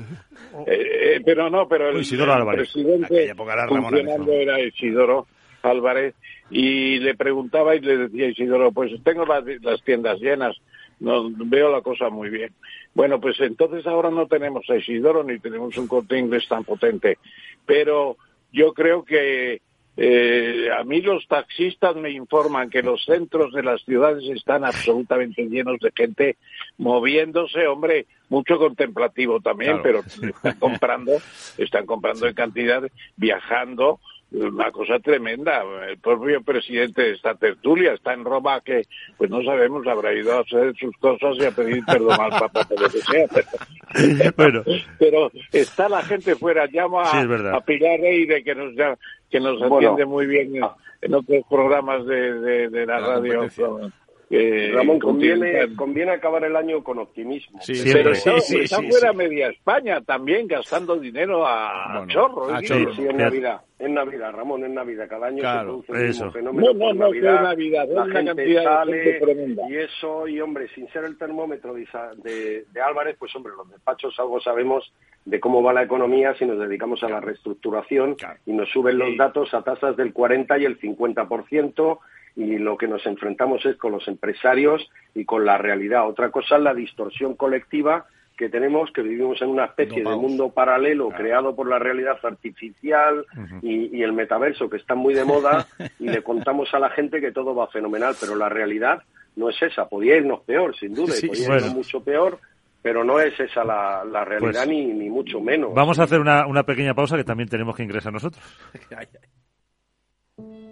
S15: Eh, eh, pero no, pero el,
S16: Isidoro Álvarez.
S15: presidente era funcionando era Isidoro Álvarez y le preguntaba y le decía Isidoro, pues tengo las, las tiendas llenas, no veo la cosa muy bien. Bueno, pues entonces ahora no tenemos a Isidoro ni tenemos un corte inglés tan potente, pero yo creo que eh, a mí los taxistas me informan que los centros de las ciudades están absolutamente llenos de gente moviéndose, hombre, mucho contemplativo también, pero están comprando, están comprando en cantidad, viajando, una cosa tremenda. El propio presidente de esta tertulia está en Roma que, pues no sabemos, habrá ido a hacer sus cosas y a pedir perdón al Papa, por lo que sea. Pero, pero está la gente fuera, llama a Pilar Eire que nos, que nos entiende muy bien en, otros programas de, de, la, radio.
S17: Ramón, conviene, conviene acabar el año con optimismo.
S15: Sí, pero está, fuera media España también gastando dinero a chorro.
S17: ¿eh? sí, en Navidad. En Navidad, Ramón, en Navidad. Cada año se produce un fenómeno.
S15: No, no, no, Navidad, Navidad. La gente sale
S17: y eso, y hombre, sin ser el termómetro de, de, Álvarez, pues hombre, los despachos algo sabemos de cómo va la economía si nos dedicamos a la reestructuración y nos suben los datos a tasas del 40 y el 50% y lo que nos enfrentamos es con los empresarios y con la realidad. Otra cosa es la distorsión colectiva que tenemos, que vivimos en una especie de mundo paralelo creado por la realidad artificial y, el metaverso que está muy de moda y le contamos a la gente que todo va fenomenal, pero la realidad no es esa. Podía irnos peor, sin duda, podía irnos mucho peor, pero no es esa la, realidad pues ni, ni mucho menos.
S1: Vamos a hacer una, una pequeña pausa que también tenemos que ingresar nosotros.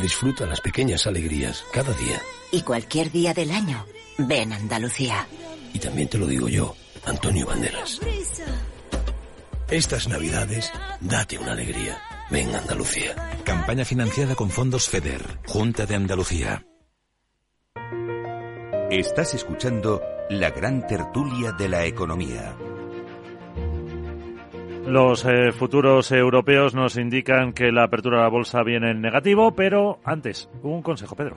S6: Disfruta las pequeñas alegrías cada día.
S7: Y cualquier día del año, ven Andalucía.
S6: Y también te lo digo yo, Antonio Banderas. Estas navidades, date una alegría. Ven Andalucía.
S2: Campaña financiada con fondos FEDER, Junta de Andalucía. Estás escuchando la gran tertulia de la economía.
S1: Los eh, futuros europeos nos indican que la apertura de la bolsa viene en negativo, pero antes, un consejo, Pedro.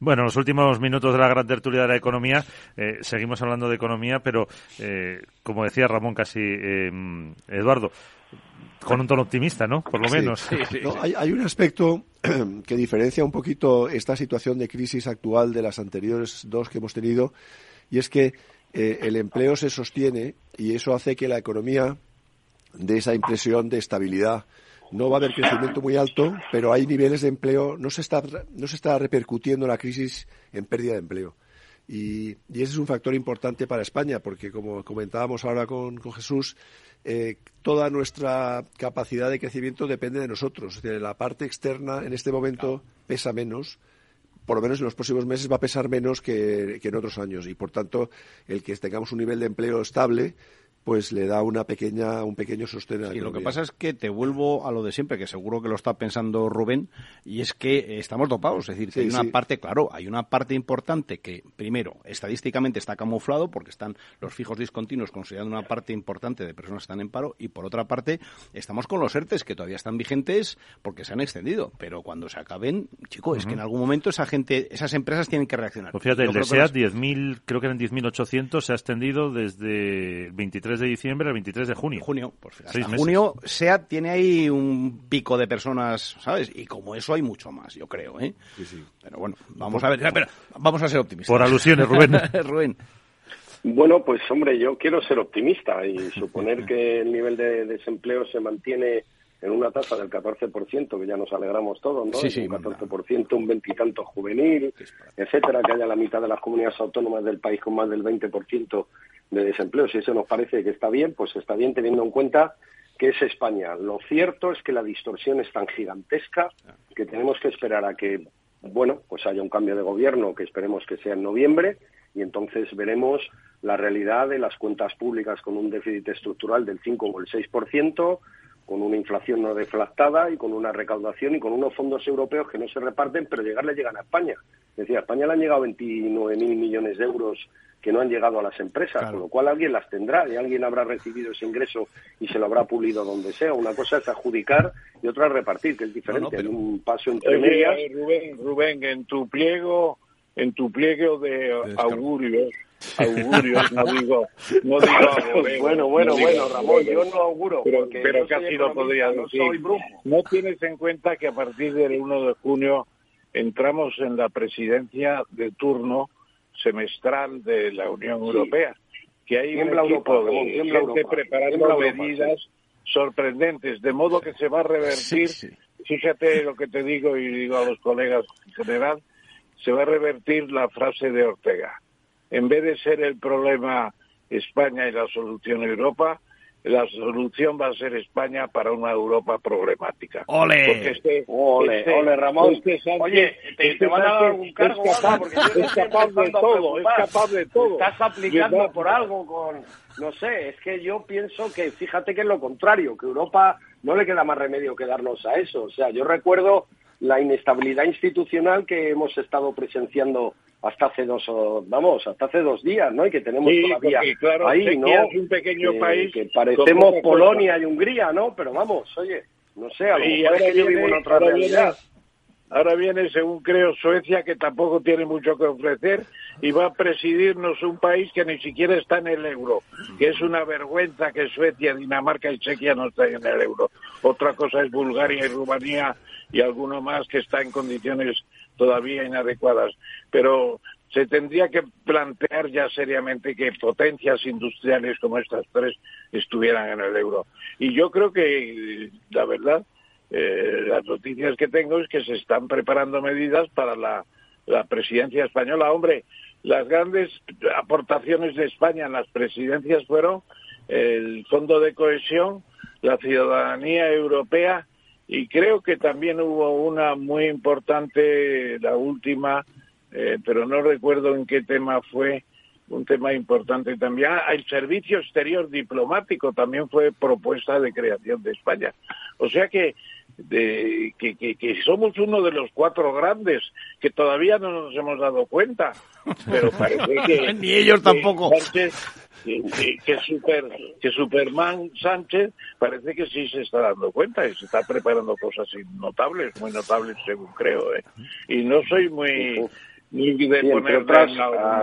S1: Bueno, los últimos minutos de la gran tertulia de la economía, eh, seguimos hablando de economía, pero eh, como decía Ramón casi, eh, Eduardo, con un tono optimista, ¿no? Por lo menos.
S14: hay, hay, un aspecto que diferencia un poquito esta situación de crisis actual de las anteriores dos que hemos tenido, y es que el empleo se sostiene y eso hace que la economía dé esa impresión de estabilidad no va a haber crecimiento muy alto, pero hay niveles de empleo, no se está, no se está repercutiendo la crisis en pérdida de empleo. Y, ese es un factor importante para España, porque como comentábamos ahora con, Jesús, eh, toda nuestra capacidad de crecimiento depende de nosotros. la parte externa en este momento pesa menos, por lo menos en los próximos meses va a pesar menos que, que en otros años. Y por tanto, el que tengamos un nivel de empleo estable pues le da una pequeña, un pequeño sostén a
S16: Y lo que pasa es que te vuelvo a lo de siempre, que seguro que lo está pensando Rubén, y es que estamos dopados. Es decir, que hay una parte, claro, hay una parte importante que, primero, estadísticamente está camuflado, porque están los fijos discontinuos considerando una parte importante de personas que están en paro, y por otra parte, estamos con los ERTES, que todavía están vigentes porque se han extendido. Pero cuando se acaben, chico, es que en algún momento esa gente, esas empresas tienen que reaccionar.
S1: Pues fíjate, el de SEAT, 10.000, creo que eran 10.800, se ha extendido desde 23 de diciembre al 23 de junio.
S16: Junio, pues hasta junio SEAT tiene ahí un pico de personas, ¿sabes? Y como eso hay mucho más, yo creo, ¿eh? Sí, sí. Pero bueno, vamos a ver, pero vamos a ser optimistas.
S1: Por alusiones, Rubén.
S16: Rubén.
S17: Bueno, pues hombre, yo quiero ser optimista y suponer que el nivel de desempleo se mantiene en una tasa del 14%, que ya nos alegramos todos, ¿no?
S16: Sí, sí,
S17: un 14%, un veintitanto juvenil, etcétera, que haya la mitad de las comunidades autónomas del país con más del 20% de desempleo. Si eso nos parece que está bien, pues está bien teniendo en cuenta que es España. Lo cierto es que la distorsión es tan gigantesca que tenemos que esperar a que, bueno, pues haya un cambio de gobierno que esperemos que sea en noviembre y entonces veremos la realidad de las cuentas públicas con un déficit estructural del 5 o el 6%, con una inflación no deflactada y con una recaudación y con unos fondos europeos que no se reparten, pero llegarle llegan a España. Es decir, a España le han llegado 29.000 millones de euros que no han llegado a las empresas, con lo cual alguien las tendrá y alguien habrá recibido ese ingreso y se lo habrá pulido donde sea. Una cosa es adjudicar y otra es repartir, que es diferente. Hay un paso entre medias.
S15: Rubén, Rubén, en tu pliego, en tu pliego de augurios, augurios, no digo, no digo
S17: Bueno, bueno, bueno, Ramón, yo no auguro.
S15: Pero, pero casi lo podría decir. No tienes en cuenta que a partir del 1 de junio entramos en la presidencia de turno semestral de la Unión Europea, que hay un equipo de gente preparando medidas sorprendentes, de modo que se va a revertir, fíjate lo que te digo y digo a los colegas en general, se va a revertir la frase de Ortega. En vez de ser el problema España y la solución Europa, la solución va a ser España para una Europa problemática.
S16: ¡Ole!
S17: Porque este, ole, este, ole, Ramón. Este Oye, te, este van a dar algún cargo,
S15: es capaz, porque es capaz de todo, es capaz de todo.
S17: Estás aplicando por algo con... No sé, es que yo pienso que, fíjate que es lo contrario, que Europa no le queda más remedio que darnos a eso. O sea, yo recuerdo la inestabilidad institucional que hemos estado presenciando hasta hace dos vamos hasta hace dos días no y que tenemos todavía
S15: claro,
S17: ahí no
S15: es un pequeño país
S17: que parecemos Polonia. Y Hungría no pero vamos oye no sé a lo mejor es que en otra realidad.
S15: ahora viene según creo Suecia que tampoco tiene mucho que ofrecer y va a presidirnos un país que ni siquiera está en el euro que es una vergüenza que Suecia Dinamarca y Chequia no estén en el euro. Otra cosa es Bulgaria y Rumanía y alguno más que está en condiciones todavía inadecuadas. Pero se tendría que plantear ya seriamente que potencias industriales como estas tres estuvieran en el euro. Y yo creo que, la verdad, eh, las noticias que tengo es que se están preparando medidas para la, la presidencia española. Hombre, las grandes aportaciones de España en las presidencias fueron el Fondo de Cohesión, la ciudadanía europea y creo que también hubo una muy importante, la última, eh, pero no recuerdo en qué tema fue, un tema importante también. Ah, el servicio exterior diplomático también fue propuesta de creación de España. O sea que, de, que, que, somos uno de los cuatro grandes, que todavía no nos hemos dado cuenta, pero parece que...
S16: Ni ellos tampoco.
S15: que, super, que Superman Sánchez parece que sí se está dando cuenta y se está preparando cosas notables, muy notables según creo. ¿eh? Y no soy muy
S17: entre otras,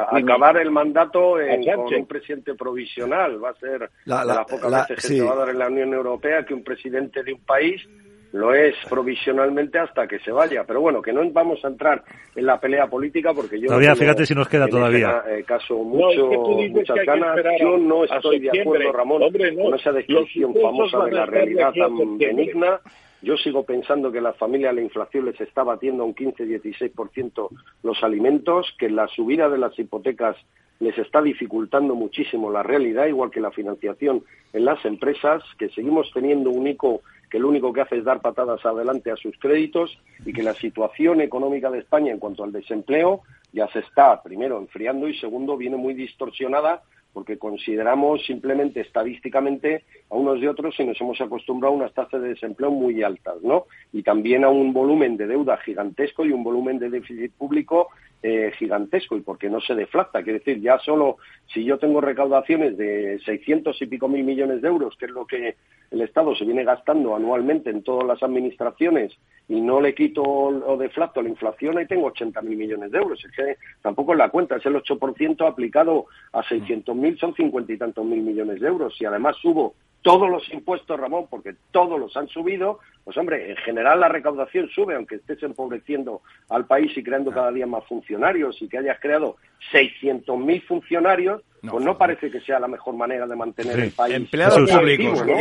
S17: acabar el mandato con un presidente provisional. Va a ser la, de las pocas veces que se va a dar en la Unión Europea que un presidente de un país lo es provisionalmente hasta que se vaya. Pero bueno, que no vamos a entrar en la pelea política porque yo...
S1: Todavía, fíjate si nos queda todavía.
S17: Eh, caso mucho, muchas ganas. Yo no estoy de acuerdo, Ramón, con esa descripción famosa de la realidad tan benigna yo sigo pensando que a las familias la inflación les está batiendo a un 15-16% los alimentos, que la subida de las hipotecas les está dificultando muchísimo la realidad, igual que la financiación en las empresas, que seguimos teniendo un ICO que lo único que hace es dar patadas adelante a sus créditos y que la situación económica de España en cuanto al desempleo ya se está, primero, enfriando y segundo, viene muy distorsionada porque consideramos simplemente estadísticamente a unos y otros y nos hemos acostumbrado a unas tasas de desempleo muy altas, ¿no? Y también a un volumen de deuda gigantesco y un volumen de déficit público eh, gigantesco y porque no se deflacta. Quiere decir, ya solo si yo tengo recaudaciones de 600 y pico mil millones de euros, que es lo que el Estado se viene gastando anualmente en todas las administraciones y no le quito o deflacto la inflación, ahí tengo 80 mil millones de euros. Es que tampoco es la cuenta, es el 8% aplicado a 600 mil, son 50 y tantos mil millones de euros. Y además subo todos los impuestos, Ramón, porque todos los han subido, pues hombre, en general la recaudación sube, aunque estés empobreciendo al país y creando cada día más funcionarios y que hayas creado 600.000 funcionarios, pues no parece que sea la mejor manera de mantener el país.
S16: Empleados públicos, ¿no?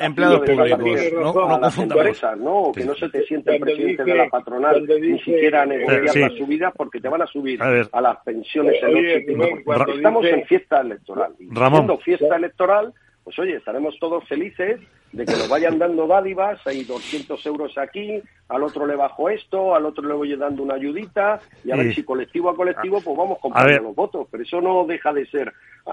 S16: empleados públicos,
S17: no, no las empresas, ¿no, que no se te siente el presidente de la patronal ni siquiera a negociar la subida porque te van a subir a, las pensiones porque estamos en fiesta electoral. Y
S1: Ramón.
S17: fiesta electoral pues oye, estaremos todos felices de que nos vayan dando dádivas, hay 200 euros aquí, al otro le bajo esto, al otro le voy dando una ayudita, y a ver si colectivo a colectivo, pues vamos comprando los votos. Pero eso no deja de ser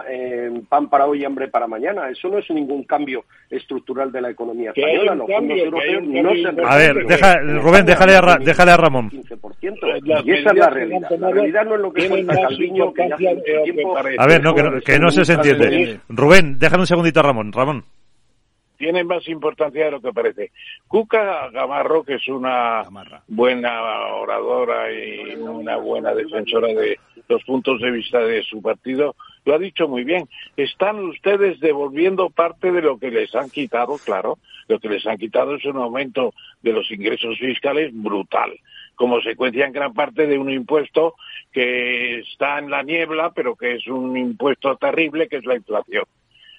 S17: eh, pan para hoy y hambre para mañana. Eso no es ningún cambio estructural de la economía española. Los fondos europeos no se
S1: A ver, deja, Rubén, déjale a, déjale a Ramón.
S17: 15%. Y esa es la realidad. La realidad no es lo que cuenta Calviño, que ya hace mucho tiempo...
S1: A ver, no, que no, que no se entiende. Rubén, déjale un segundito a Ramón. Ramón
S15: tiene más importancia de lo que parece. Cuca Gamarro, que es una buena oradora y una buena defensora de los puntos de vista de su partido, lo ha dicho muy bien. Están ustedes devolviendo parte de lo que les han quitado, claro. Lo que les han quitado es un aumento de los ingresos fiscales brutal, como consecuencia en gran parte de un impuesto que está en la niebla, pero que es un impuesto terrible, que es la inflación.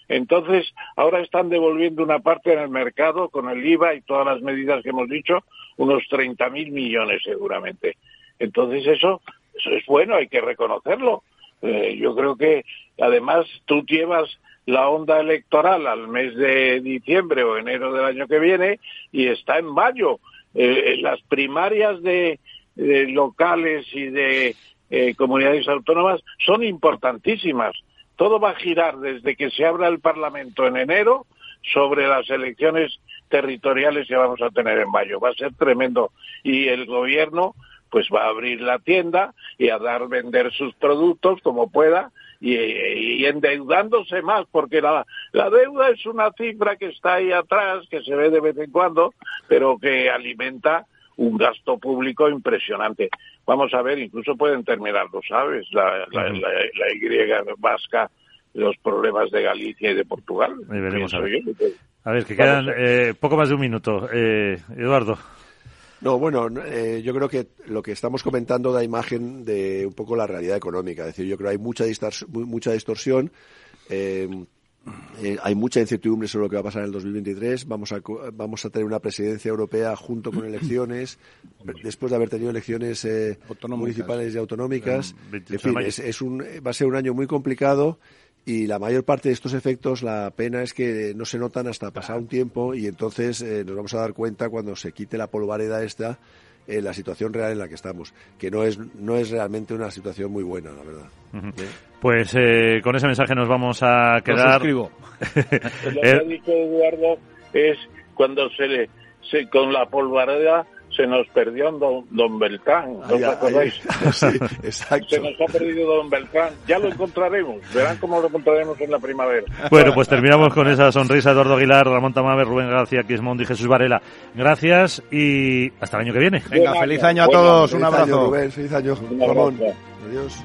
S15: Entonces, ahora están devolviendo una parte en el mercado con el IVA y todas las medidas que hemos dicho, unos 30.000 millones seguramente. Entonces, eso, es bueno, hay que reconocerlo. Eh, yo creo que, además, tú llevas la onda electoral al mes de diciembre o enero del año que viene y está en mayo. Eh, las primarias de, locales y de eh, comunidades autónomas son importantísimas todo va a girar desde que se abra el Parlamento en enero sobre las elecciones territoriales que vamos a tener en mayo. Va a ser tremendo. Y el gobierno pues va a abrir la tienda y a dar vender sus productos como pueda y, endeudándose más, porque la, la deuda es una cifra que está ahí atrás, que se ve de vez en cuando, pero que alimenta un gasto público impresionante. Vamos a ver, incluso pueden terminarlo, ¿sabes? La, la, la, Y vasca, los problemas de Galicia y de Portugal.
S1: veremos a ver. a ver, que quedan eh, poco más de un minuto. Eh, Eduardo.
S14: No, bueno, eh, yo creo que lo que estamos comentando da imagen de un poco la realidad económica. Es decir, yo creo que hay mucha, mucha distorsión. Eh, hay mucha incertidumbre sobre lo que va a pasar en el 2023. Vamos a, vamos a tener una presidencia europea junto con elecciones, después de haber tenido elecciones eh, municipales y autonómicas. En fin, es, un, va a ser un año muy complicado y la mayor parte de estos efectos, la pena es que no se notan hasta pasar un tiempo y entonces eh, nos vamos a dar cuenta cuando se quite la polvareda esta la situación real en la que estamos, que no es, no es realmente una situación muy buena, la verdad.
S1: Pues eh, con ese mensaje nos vamos a quedar.
S16: Lo
S15: Lo que ha dicho Eduardo es cuando se le, se, con la polvareda se nos perdió don, don Beltrán, ¿no os acordáis?
S14: sí, exacto.
S15: Se nos ha perdido don Beltrán. Ya lo encontraremos, verán cómo lo encontraremos en la primavera.
S1: Bueno, pues terminamos con esa sonrisa. Eduardo Aguilar, Ramón Tamames, Rubén García, Quismondi y Jesús Varela. Gracias y hasta el año que viene.
S16: Venga, feliz año a todos, un
S14: Feliz
S16: abrazo.
S14: año, Rubén, feliz año,
S15: Un
S14: Ramón.
S15: abrazo.
S14: Adiós.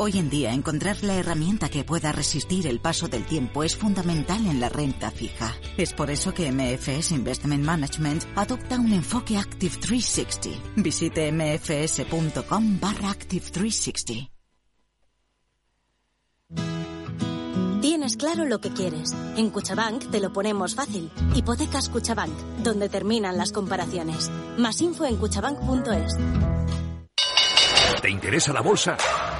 S18: Hoy en día encontrar la herramienta que pueda resistir el paso del tiempo es fundamental en la renta fija. Es por eso que MFS Investment Management adopta un enfoque Active 360. Visite mfs.com barra Active 360.
S19: Tienes claro lo que quieres. En Cuchabank te lo ponemos fácil. Hipotecas Cuchabank, donde terminan las comparaciones. Más info en cuchabank.es.
S20: ¿Te interesa la bolsa?